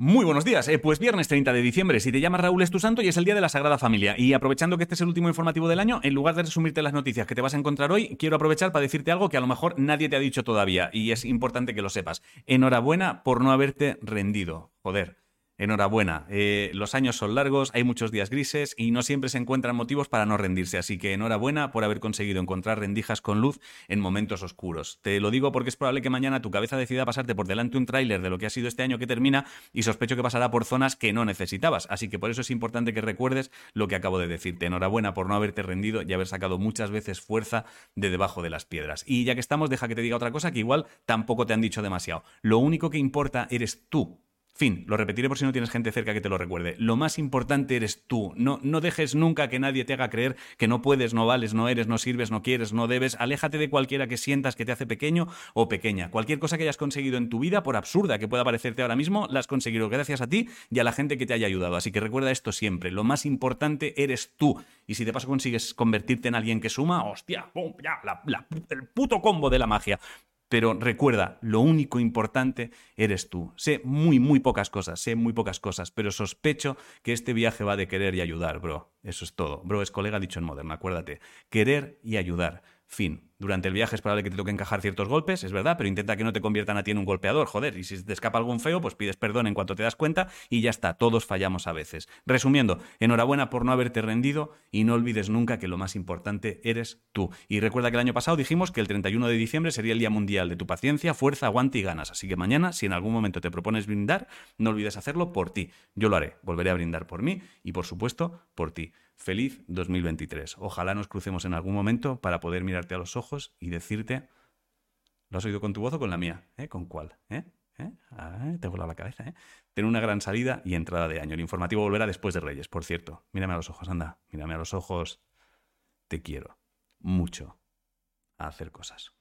Muy buenos días. Eh, pues viernes 30 de diciembre, si te llamas Raúl es tu santo y es el día de la Sagrada Familia. Y aprovechando que este es el último informativo del año, en lugar de resumirte las noticias que te vas a encontrar hoy, quiero aprovechar para decirte algo que a lo mejor nadie te ha dicho todavía y es importante que lo sepas. Enhorabuena por no haberte rendido. Joder. Enhorabuena. Eh, los años son largos, hay muchos días grises y no siempre se encuentran motivos para no rendirse. Así que enhorabuena por haber conseguido encontrar rendijas con luz en momentos oscuros. Te lo digo porque es probable que mañana tu cabeza decida pasarte por delante un tráiler de lo que ha sido este año que termina y sospecho que pasará por zonas que no necesitabas. Así que por eso es importante que recuerdes lo que acabo de decirte. Enhorabuena por no haberte rendido y haber sacado muchas veces fuerza de debajo de las piedras. Y ya que estamos, deja que te diga otra cosa que igual tampoco te han dicho demasiado. Lo único que importa eres tú Fin, lo repetiré por si no tienes gente cerca que te lo recuerde. Lo más importante eres tú. No, no dejes nunca que nadie te haga creer que no puedes, no vales, no eres, no sirves, no quieres, no debes. Aléjate de cualquiera que sientas que te hace pequeño o pequeña. Cualquier cosa que hayas conseguido en tu vida, por absurda que pueda parecerte ahora mismo, la has conseguido gracias a ti y a la gente que te haya ayudado. Así que recuerda esto siempre. Lo más importante eres tú. Y si de paso consigues convertirte en alguien que suma, hostia, ¡pum! ya, el puto combo de la magia. Pero recuerda, lo único importante eres tú. Sé muy, muy pocas cosas, sé muy pocas cosas, pero sospecho que este viaje va de querer y ayudar, bro. Eso es todo. Bro, es colega dicho en Modern, acuérdate. Querer y ayudar. Fin. Durante el viaje es probable que te toque encajar ciertos golpes, es verdad, pero intenta que no te conviertan a ti en un golpeador, joder. Y si te escapa algún feo, pues pides perdón en cuanto te das cuenta y ya está, todos fallamos a veces. Resumiendo, enhorabuena por no haberte rendido y no olvides nunca que lo más importante eres tú. Y recuerda que el año pasado dijimos que el 31 de diciembre sería el Día Mundial de tu paciencia, fuerza, aguante y ganas. Así que mañana, si en algún momento te propones brindar, no olvides hacerlo por ti. Yo lo haré, volveré a brindar por mí y por supuesto por ti. Feliz 2023. Ojalá nos crucemos en algún momento para poder mirarte a los ojos y decirte, ¿lo has oído con tu voz o con la mía? ¿Eh? ¿Con cuál? ¿Eh? ¿Eh? Ah, te la cabeza, ¿eh? Tener una gran salida y entrada de año. El informativo volverá después de Reyes, por cierto. Mírame a los ojos, anda. Mírame a los ojos. Te quiero mucho a hacer cosas.